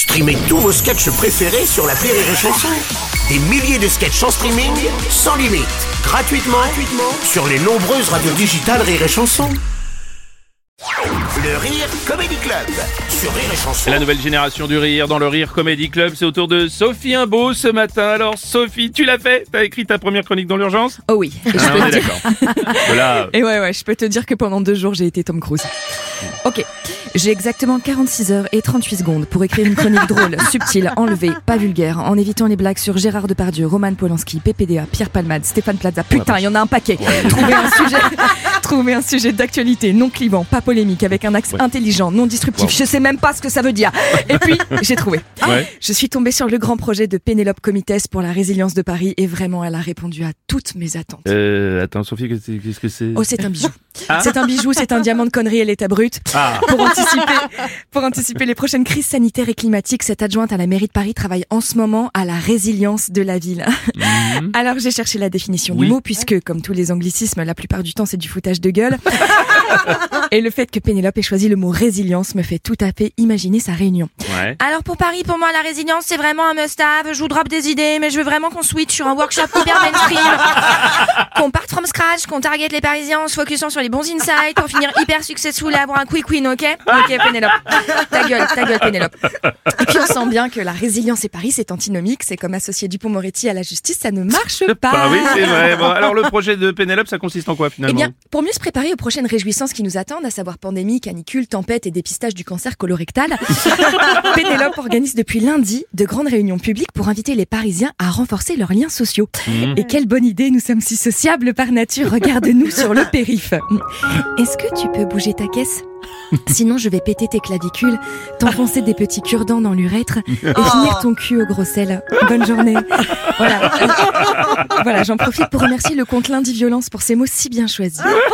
Streamez tous vos sketchs préférés sur la Rire et Chanson. Des milliers de sketchs en streaming, sans limite, gratuitement, gratuitement sur les nombreuses radios digitales Rire et Chanson. Le Rire Comedy Club sur Rire et Chanson. La nouvelle génération du rire dans le Rire Comedy Club, c'est autour de Sophie Imbeau ce matin. Alors Sophie, tu l'as fait? T'as écrit ta première chronique dans l'urgence? Oh oui. Et, je Ah, peux on est te dire- d'accord. Voilà. Et ouais, ouais, je peux te dire que pendant deux jours, j'ai été Tom Cruise. Ok, j'ai exactement 46 heures et 38 secondes pour écrire une chronique drôle, subtile, enlevée, pas vulgaire, en évitant les blagues sur Gérard Depardieu, Roman Polanski, PPDA, Pierre Palmade, Stéphane Plaza. Putain, il y en a un paquet. Trouver un sujet, trouver un sujet d'actualité non clivant, pas polémique, avec un axe intelligent, non disruptif. Je sais même pas ce que ça veut dire. Et puis, j'ai trouvé. Ouais. Je suis tombée sur le grand projet de Pénélope Comites pour la résilience de Paris et vraiment, elle a répondu à toutes mes attentes. Euh, attends Sophie, qu'est-ce que- c'est Oh, c'est un bijou. Ah. C'est un bijou, c'est un diamant de connerie et l'état brut. Ah. Pour anticiper, pour anticiper les prochaines crises sanitaires et climatiques, cette adjointe à la mairie de Paris travaille en ce moment à la résilience de la ville. Mhm. Alors j'ai cherché la définition Oui. du mot, puisque comme tous les anglicismes, la plupart du temps c'est du foutage de gueule. et le fait que Pénélope ait choisi le mot résilience me fait tout à fait imaginer sa réunion. Ouais. Alors pour Paris, pour moi, la résilience, c'est vraiment un must-have. Je vous drop des idées, mais je veux vraiment qu'on switch sur un workshop hyper mainstream. qu'on parte from scratch, qu'on target les Parisiens en se focusant sur les bons insights pour finir hyper successful et avoir un quick win, ok? Ok, Pénélope. Ta gueule, ta gueule, Pénélope. Et puis on sent bien que la résilience et Paris, c'est antinomique. C'est comme associer Dupont-Moretti à la justice, ça ne marche pas. Ah oui, c'est vrai. Bon, alors le projet de Pénélope, ça consiste en quoi Eh finalement? bien, pour mieux se préparer aux prochaines réjouissances qui nous attendent, à savoir pandémie, canicule, tempête et dépistage du cancer colorectal, Pénélope organise depuis lundi de grandes réunions publiques pour inviter les Parisiens à renforcer leurs liens sociaux. Mhm. Et quelle bonne idée, nous sommes si sociables par nature, regarde-nous sur le périph. Est-ce que tu peux bouger ta caisse? Sinon, je vais péter tes clavicules, t'enfoncer des petits cure-dents dans l'urètre et finir ton cul au gros sel. Bonne journée. Voilà. voilà, j'en profite pour remercier le compte Lundi Violence pour ces mots si bien choisis.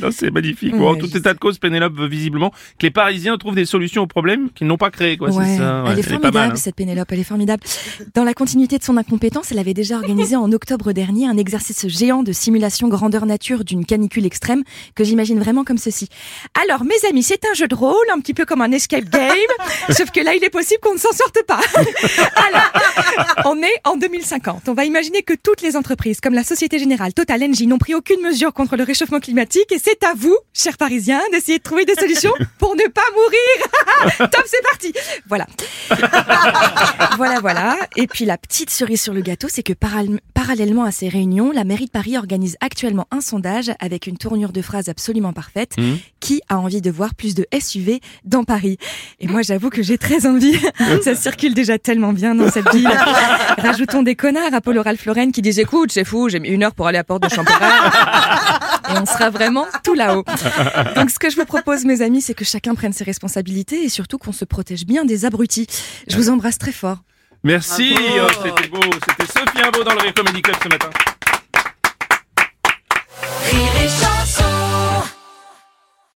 Non, c'est magnifique. Bon, en tout état de cause, Pénélope veut visiblement que les Parisiens trouvent des solutions aux problèmes qu'ils n'ont pas créés. Quoi, Ouais, c'est ça. Ouais, elle est pas formidable mal, hein. cette Pénélope, elle est formidable. Dans la continuité de son incompétence, elle avait déjà organisé en octobre dernier un exercice géant de simulation grandeur nature d'une canicule extrême que j'imagine vraiment comme ceci. Alors mes amis, c'est un jeu de rôle, un petit peu comme un escape game, sauf que là il est possible qu'on ne s'en sorte pas. Alors, on est en 2050. On va imaginer que toutes les entreprises, comme la Société Générale, Total, Engie, n'ont pris aucune mesure contre le réchauffement climatique et c'est à vous, chers Parisiens, d'essayer de trouver des solutions pour ne pas mourir. Top, c'est parti. Voilà. voilà, voilà. Et puis la petite cerise sur le gâteau, c'est que paral- parallèlement à ces réunions, la mairie de Paris organise actuellement un sondage avec une tournure de phrase absolument parfaite. Mhm. Qui a envie de voir plus de SUV dans Paris Et moi, j'avoue que j'ai très envie. Ça circule déjà tellement bien dans cette ville. Rajoutons des connards à Paul Ralph Lauren qui disent écoute, c'est fou, j'ai mis une heure pour aller à Porte de Champéret. Et on sera vraiment tout là-haut. Donc, ce que je vous propose, mes amis, c'est que chacun prenne ses responsabilités et surtout qu'on se protège bien des abrutis. Je vous embrasse très fort. Merci. Oh, C'était beau. C'était Sophie Imbeau dans le Rire Comedy Club ce matin.